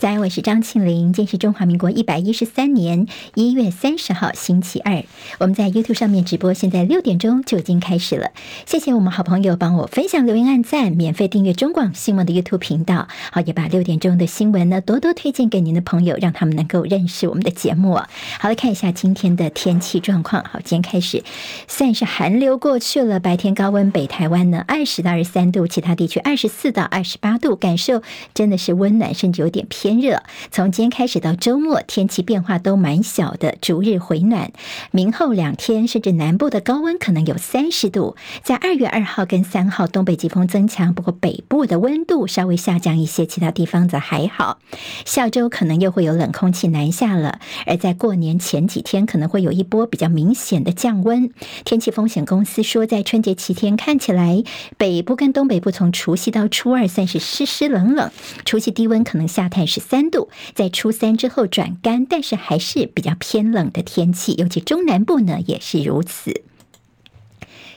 在，我是张庆玲。今天是中华民国一百一十三年一月三十号，星期二。我们在 YouTube 上面直播，现在六点钟就已经开始了。谢谢我们好朋友帮我分享、留言、按赞，免费订阅中广新闻的 YouTube 频道。好，也把六点钟的新闻呢多多推荐给您的朋友，让他们能够认识我们的节目。好，来看一下今天的天气状况。好，今天开始算是寒流过去了，白天高温，北台湾呢二十到二十三度，其他地区二十四到二十八度，感受真的是温暖，甚至有点偏。热从今天开始到周末，天气变化都蛮小的，逐日回暖。明后两天，甚至南部的高温可能有三十度。在二月二号跟三号，东北季风增强，不过北部的温度稍微下降一些，其他地方则还好。下周可能又会有冷空气南下了，而在过年前几天，可能会有一波比较明显的降温。天气风险公司说，在春节期间看起来，北部跟东北部从除夕到初二算是湿湿冷冷，除夕低温可能下探十三温度，在初三之后转干，但是还是比较偏冷的天气，尤其中南部呢也是如此。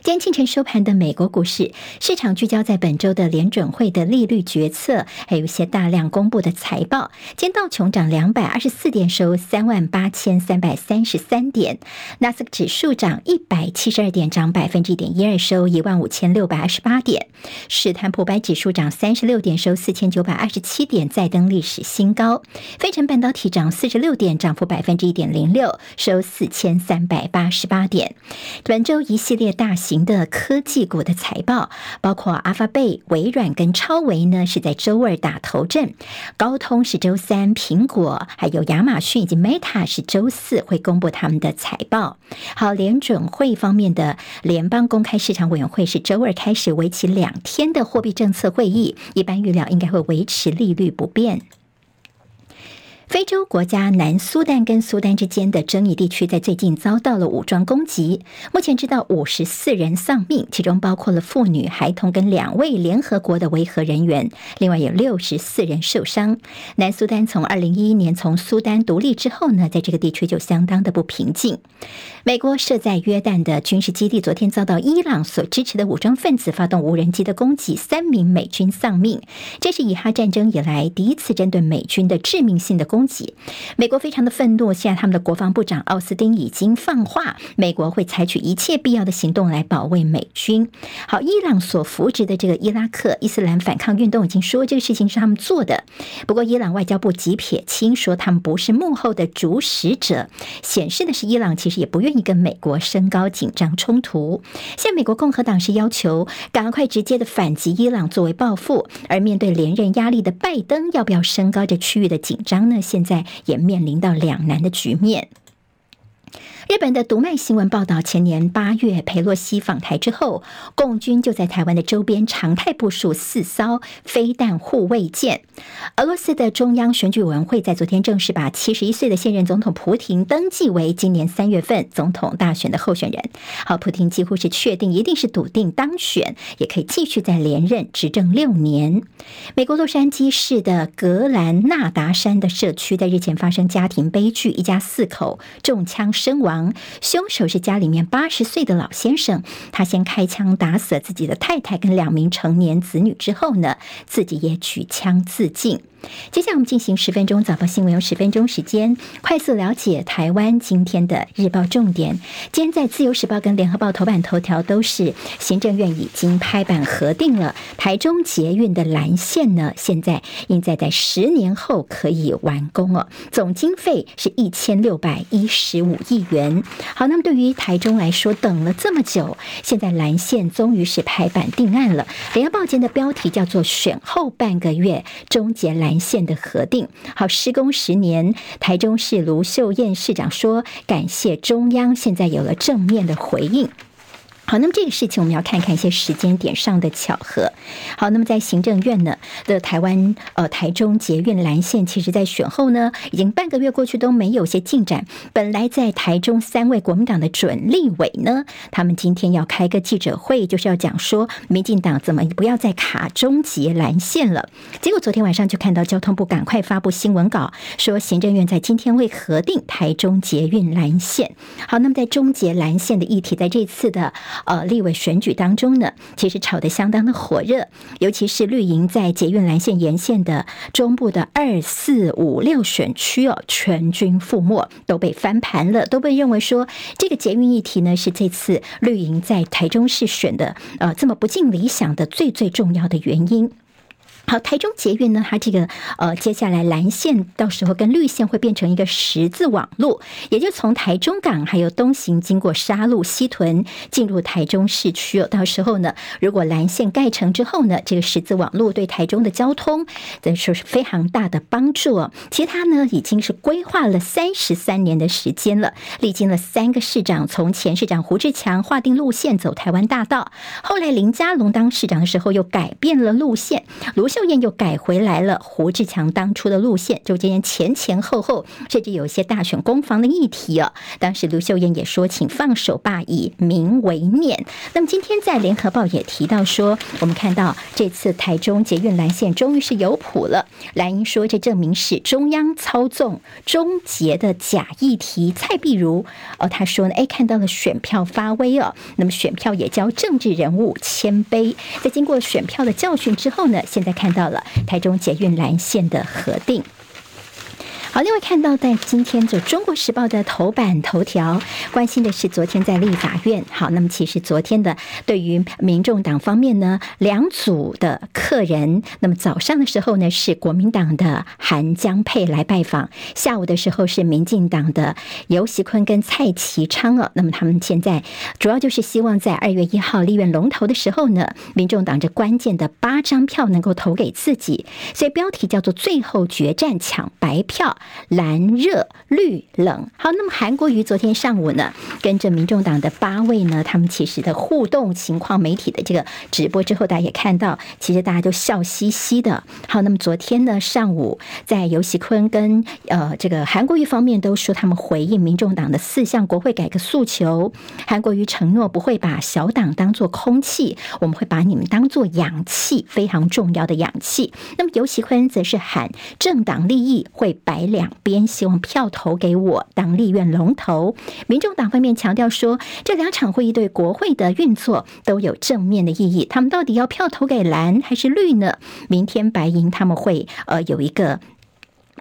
今天清晨收盘的美国股市，市场聚焦在本周的联准会的利率决策，还有一些大量公布的财报。今道琼涨两百二十四点，收三万八千三百三十三点；纳斯克指数涨一百七十二点，涨百分之一点一二，收一万五千六百二十八点；史坦普白指数涨三十六点，收四千九百二十七点，再登历史新高；费城半导体涨四十六点，涨幅百分之一点零六，收四千三百八十八点。本周一系列大型型的科技股的财报，包括阿法贝、微软跟超微呢，是在周二打头阵；高通是周三，苹果还有亚马逊以及 Meta 是周四会公布他们的财报。好，联准会方面的联邦公开市场委员会是周二开始为期两天的货币政策会议，一般预料应该会维持利率不变。非洲国家南苏丹跟苏丹之间的争议地区，在最近遭到了武装攻击。目前知道五十四人丧命，其中包括了妇女、孩童跟两位联合国的维和人员，另外有六十四人受伤。南苏丹从二零一一年从苏丹独立之后呢，在这个地区就相当的不平静。美国设在约旦的军事基地昨天遭到伊朗所支持的武装分子发动无人机的攻击，三名美军丧命。这是以哈战争以来第一次针对美军的致命性的攻击。美国非常的愤怒，现在他们的国防部长奥斯汀已经放话，美国会采取一切必要的行动来保卫美军。好，伊朗所扶植的这个伊拉克伊斯兰反抗运动已经说这个事情是他们做的，不过伊朗外交部极撇清说他们不是幕后的主使者，显示的是伊朗其实也不愿意跟美国升高紧张冲突。现在美国共和党是要求赶快直接的反击伊朗作为报复，而面对连任压力的拜登要不要升高这区域的紧张呢？现在也面临到两难的局面。日本的读卖新闻报道，前年八月佩洛西访台之后，共军就在台湾的周边常态部署四艘飞弹护卫舰。俄罗斯的中央选举委员会在昨天正式把七十一岁的现任总统普廷登记为今年三月份总统大选的候选人。好，普廷几乎是确定，一定是笃定当选，也可以继续再连任执政六年。美国洛杉矶市的格兰纳达山的社区在日前发生家庭悲剧，一家四口中枪身亡。凶手是家里面八十岁的老先生，他先开枪打死了自己的太太跟两名成年子女之后呢，自己也举枪自尽。接下来我们进行十分钟早报新闻，用十分钟时间快速了解台湾今天的日报重点。今天在自由时报跟联合报头版头条都是行政院已经拍板核定了台中捷运的蓝线呢，现在应在在十年后可以完工哦，总经费是一千六百一十五亿元。好，那么对于台中来说，等了这么久，现在蓝线终于是拍板定案了。联合报间的标题叫做“选后半个月终结蓝”线的核定，好，施工十年，台中市卢秀燕市长说感谢中央，现在有了正面的回应。好，那么这个事情我们要看看一些时间点上的巧合。好，那么在行政院呢的台湾呃台中捷运蓝线，其实在选后呢已经半个月过去都没有些进展。本来在台中三位国民党的准立委呢，他们今天要开个记者会，就是要讲说民进党怎么不要再卡中捷蓝线了。结果昨天晚上就看到交通部赶快发布新闻稿，说行政院在今天会核定台中捷运蓝线。好，那么在中捷蓝线的议题，在这次的。呃立委选举当中呢，其实炒得相当的火热，尤其是绿营在捷运蓝线沿线的中部的二四五六选区哦，全军覆没，都被翻盘了，都被认为说这个捷运议题呢是这次绿营在台中市选的呃这么不尽理想的最最重要的原因。好，台中捷运呢，它这个呃，接下来蓝线到时候跟绿线会变成一个十字网路，也就从台中港还有东行经过沙鹿、西屯进入台中市区哦。到时候呢，如果蓝线盖成之后呢，这个十字网路对台中的交通等于说是非常大的帮助哦。其实它呢已经是规划了三十三年的时间了，历经了三个市长，从前市长胡志强划定路线走台湾大道，后来林佳龙当市长的时候又改变了路线，卢秀燕又改回来了胡志强当初的路线，就今天前前后后，甚至有一些大选攻防的议题啊。当时卢秀燕也说：“请放手吧，以民为念。”那么今天在联合报也提到说，我们看到这次台中捷运蓝线终于是有谱了。蓝英说，这证明是中央操纵终结的假议题。蔡壁如哦，他说呢，哎，看到了选票发威哦，那么选票也教政治人物谦卑。在经过选票的教训之后呢，现在看。看到了台中捷运蓝线的核定。好，另外看到在今天就《中国时报》的头版头条，关心的是昨天在立法院。好，那么其实昨天的对于民众党方面呢，两组的客人，那么早上的时候呢是国民党的韩江佩来拜访，下午的时候是民进党的游锡堃跟蔡其昌哦。那么他们现在主要就是希望在二月一号立院龙头的时候呢，民众党这关键的八张票能够投给自己，所以标题叫做“最后决战抢白票”。蓝热绿冷，好，那么韩国瑜昨天上午呢，跟着民众党的八位呢，他们其实的互动情况，媒体的这个直播之后，大家也看到，其实大家都笑嘻嘻的。好，那么昨天呢上午，在游锡堃跟呃这个韩国瑜方面都说，他们回应民众党的四项国会改革诉求，韩国瑜承诺不会把小党当作空气，我们会把你们当作氧气，非常重要的氧气。那么游锡堃则是喊政党利益会白。两边希望票投给我当立院龙头，民众党方面强调说，这两场会议对国会的运作都有正面的意义。他们到底要票投给蓝还是绿呢？明天白银他们会呃有一个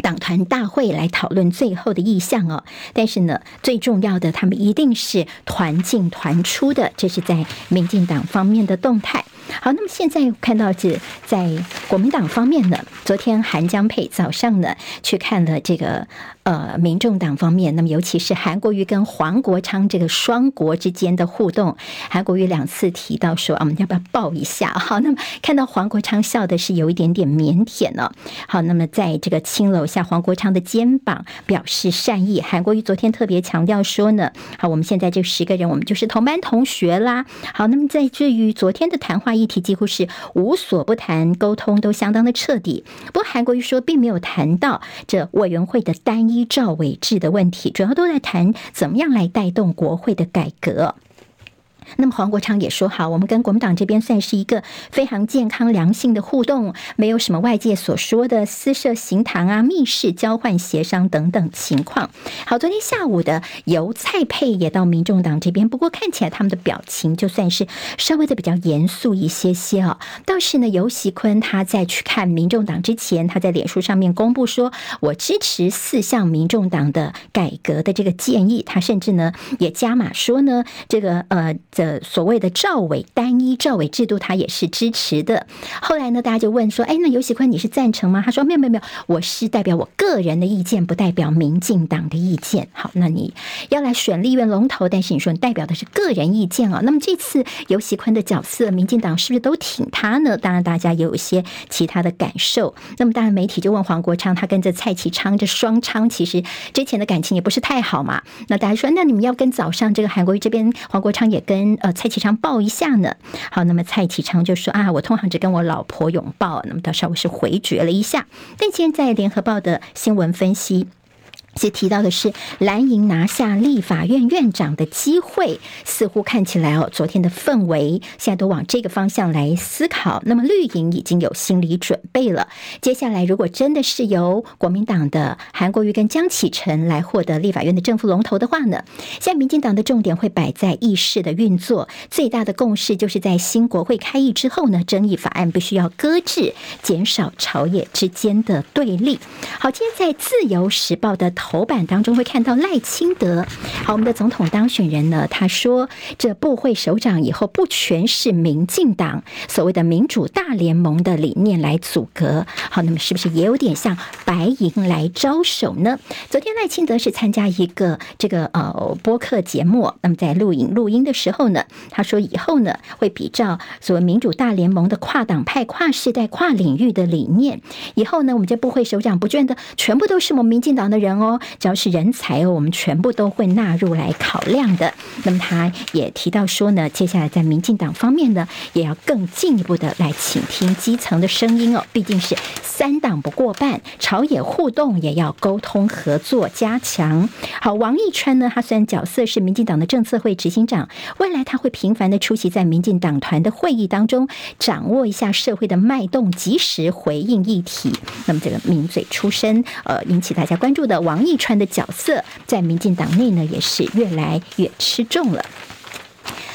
党团大会来讨论最后的意向哦。但是呢，最重要的，他们一定是团进团出的，这是在民进党方面的动态。好，那么现在看到是在国民党方面呢，昨天韩江佩早上呢去看了这个。呃，民众党方面，那么尤其是韩国瑜跟黄国昌这个双国之间的互动，韩国瑜两次提到说，啊，我们要不要抱一下？好，那么看到黄国昌笑的是有一点点腼腆呢。好，那么在这个轻搂下黄国昌的肩膀，表示善意。韩国瑜昨天特别强调说呢，好，我们现在这十个人，我们就是同班同学啦。好，那么在至于昨天的谈话议题，几乎是无所不谈，沟通都相当的彻底。不过韩国瑜说，并没有谈到这委员会的单。依照委制的问题，主要都在谈怎么样来带动国会的改革。那么黄国昌也说：“好，我们跟国民党这边算是一个非常健康良性的互动，没有什么外界所说的私设行堂啊、密室交换协商等等情况。”好，昨天下午的游蔡配也到民众党这边，不过看起来他们的表情就算是稍微的比较严肃一些些哦。倒是呢，游锡坤他在去看民众党之前，他在脸书上面公布说：“我支持四项民众党的改革的这个建议。”他甚至呢也加码说呢，这个呃。的所谓的赵伟单一赵伟制度，他也是支持的。后来呢，大家就问说：“哎，那尤喜坤你是赞成吗？”他说：“没有，没有，没有，我是代表我个人的意见，不代表民进党的意见。”好，那你要来选立院龙头，但是你说你代表的是个人意见啊。那么这次尤喜坤的角色，民进党是不是都挺他呢？当然，大家也有一些其他的感受。那么当然，媒体就问黄国昌，他跟着蔡其昌这双昌，其实之前的感情也不是太好嘛。那大家说，那你们要跟早上这个韩国瑜这边，黄国昌也跟。呃，蔡启昌抱一下呢。好，那么蔡启昌就说啊，我通常只跟我老婆拥抱。那么他稍微是回绝了一下。但现在联合报的新闻分析。其提到的是蓝营拿下立法院院长的机会，似乎看起来哦，昨天的氛围现在都往这个方向来思考。那么绿营已经有心理准备了。接下来如果真的是由国民党的韩国瑜跟江启臣来获得立法院的政府龙头的话呢，现在民进党的重点会摆在议事的运作，最大的共识就是在新国会开议之后呢，争议法案必须要搁置，减少朝野之间的对立。好，今天在自由时报的。头版当中会看到赖清德，好，我们的总统当选人呢，他说这部会首长以后不全是民进党所谓的民主大联盟的理念来组阁，好，那么是不是也有点像白银来招手呢？昨天赖清德是参加一个这个呃播客节目，那么在录影录音的时候呢，他说以后呢会比照所谓民主大联盟的跨党派、跨世代、跨领域的理念，以后呢我们这部会首长不见得全部都是我们民进党的人哦。只要是人才哦，我们全部都会纳入来考量的。那么他也提到说呢，接下来在民进党方面呢，也要更进一步的来倾听基层的声音哦。毕竟是三党不过半，朝野互动也要沟通合作加强。好，王义川呢，他虽然角色是民进党的政策会执行长，未来他会频繁的出席在民进党团的会议当中，掌握一下社会的脉动，及时回应议题。那么这个名嘴出身，呃，引起大家关注的王。逆川的角色在民进党内呢，也是越来越吃重了。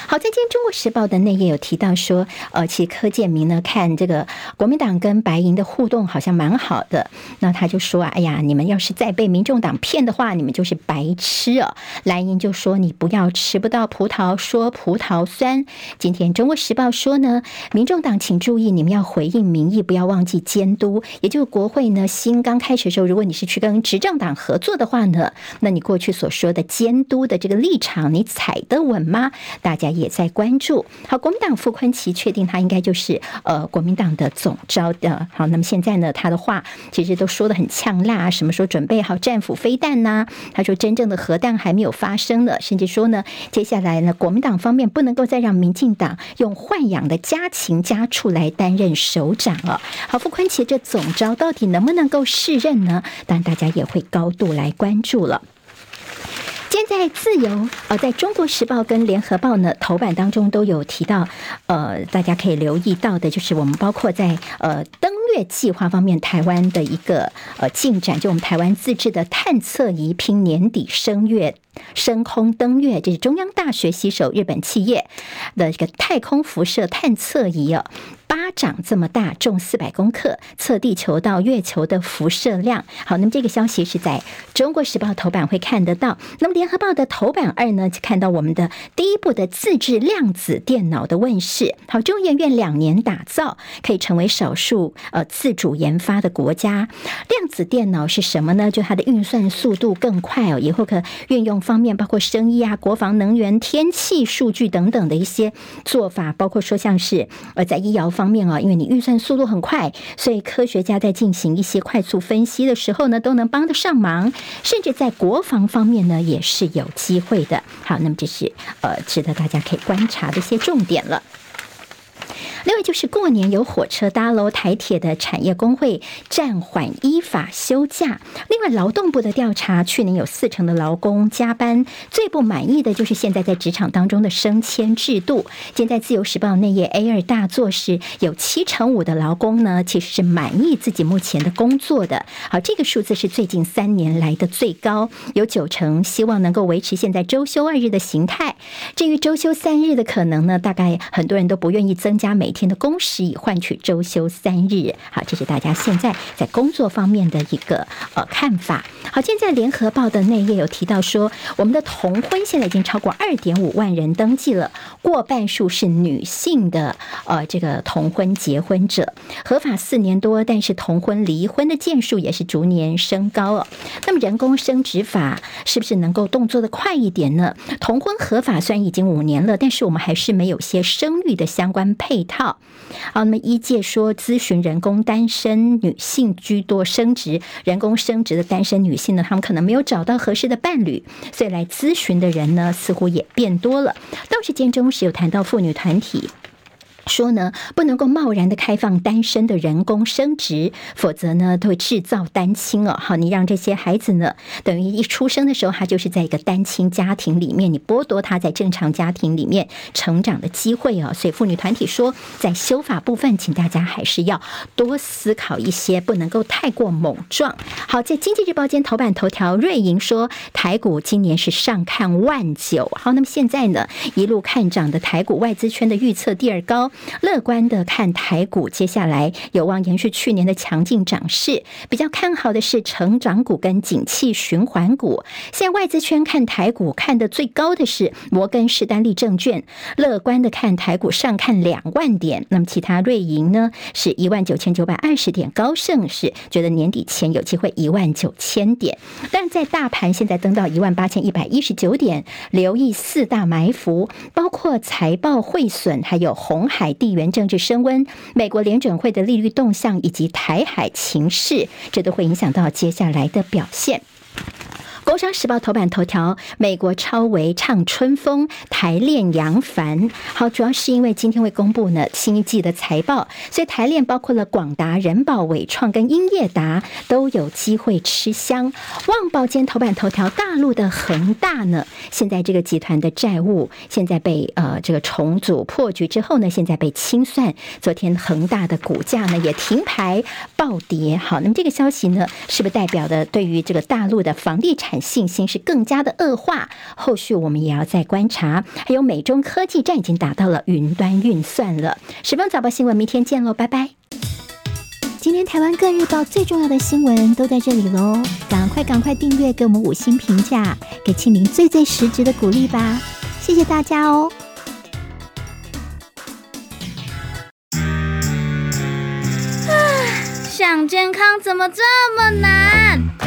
好，在今天《中国时报》的内页有提到说，呃，其实柯建铭呢，看这个国民党跟白银的互动好像蛮好的，那他就说啊，哎呀，你们要是再被民众党骗的话，你们就是白痴哦。蓝营就说，你不要吃不到葡萄说葡萄酸。今天《中国时报》说呢，民众党请注意，你们要回应民意，不要忘记监督。也就是国会呢，新刚开始的时候，如果你是去跟执政党合作的话呢，那你过去所说的监督的这个立场，你踩得稳吗？大家。也在关注。好，国民党傅崐萁确定他应该就是呃国民党的总召的。好，那么现在呢，他的话其实都说得很呛辣，什么时候准备好战斧飞弹呐、啊？他说真正的核弹还没有发生呢，甚至说呢，接下来呢，国民党方面不能够再让民进党用豢养的家禽家畜来担任首长了。好，傅崐萁这总召到底能不能够适任呢？当然，大家也会高度来关注了。现在自由呃，在中国时报跟联合报呢头版当中都有提到，呃，大家可以留意到的，就是我们包括在呃登月计划方面，台湾的一个呃进展，就我们台湾自制的探测仪，拼年底升月。升空登月，这是中央大学携手日本企业的一个太空辐射探测仪哦，巴掌这么大，重四百公克，测地球到月球的辐射量。好，那么这个消息是在中国时报头版会看得到。那么联合报的头版二呢，就看到我们的第一部的自制量子电脑的问世。好，中研院两年打造，可以成为少数呃自主研发的国家。量子电脑是什么呢？就它的运算速度更快哦，以后可运用。方面包括生意啊、国防、能源、天气、数据等等的一些做法，包括说像是呃在医疗方面啊，因为你预算速度很快，所以科学家在进行一些快速分析的时候呢，都能帮得上忙。甚至在国防方面呢，也是有机会的。好，那么这是呃值得大家可以观察的一些重点了。另外就是过年有火车搭喽，台铁的产业工会暂缓依法休假。另外劳动部的调查，去年有四成的劳工加班，最不满意的就是现在在职场当中的升迁制度。现在自由时报内页 A 二大作是有七成五的劳工呢，其实是满意自己目前的工作的。好，这个数字是最近三年来的最高，有九成希望能够维持现在周休二日的形态。至于周休三日的可能呢，大概很多人都不愿意增加每天的工时以换取周休三日，好，这是大家现在在工作方面的一个呃看法。好，现在联合报的内页有提到说，我们的同婚现在已经超过二点五万人登记了，过半数是女性的呃这个同婚结婚者，合法四年多，但是同婚离婚的件数也是逐年升高哦。那么人工生殖法是不是能够动作的快一点呢？同婚合法虽然已经五年了，但是我们还是没有些生育的相关配套。好，那么一介说，咨询人工单身女性居多，生殖人工生殖的单身女性呢，他们可能没有找到合适的伴侣，所以来咨询的人呢，似乎也变多了。倒是间中是有谈到妇女团体。说呢，不能够贸然的开放单身的人工生殖，否则呢，都会制造单亲哦。好，你让这些孩子呢，等于一出生的时候，他就是在一个单亲家庭里面，你剥夺他在正常家庭里面成长的机会哦。所以妇女团体说，在修法部分，请大家还是要多思考一些，不能够太过猛撞。好，在经济日报间头版头条，瑞银说台股今年是上看万九。好，那么现在呢，一路看涨的台股，外资圈的预测第二高。乐观的看台股，接下来有望延续去年的强劲涨势。比较看好的是成长股跟景气循环股。现在外资圈看台股看的最高的是摩根士丹利证券，乐观的看台股上看两万点。那么其他瑞银呢是一万九千九百二十点，高盛是觉得年底前有机会一万九千点。但在大盘现在登到一万八千一百一十九点，留意四大埋伏，包括财报汇损，还有红海。地缘政治升温，美国联准会的利率动向以及台海情势，这都会影响到接下来的表现。工商时报头版头条：美国超维唱春风，台链扬帆。好，主要是因为今天会公布呢新一季的财报，所以台链包括了广达、人保、伟创跟英业达都有机会吃香。旺报间头版头条：大陆的恒大呢，现在这个集团的债务现在被呃这个重组破局之后呢，现在被清算。昨天恒大的股价呢也停牌暴跌。好，那么这个消息呢，是不是代表的对于这个大陆的房地产？信心是更加的恶化，后续我们也要再观察。还有美中科技战已经达到了云端运算了。十分早报新闻，明天见喽，拜拜。今天台湾各日报最重要的新闻都在这里喽，赶快赶快订阅，给我们五星评价，给庆明最最实质的鼓励吧，谢谢大家哦。啊，想健康怎么这么难？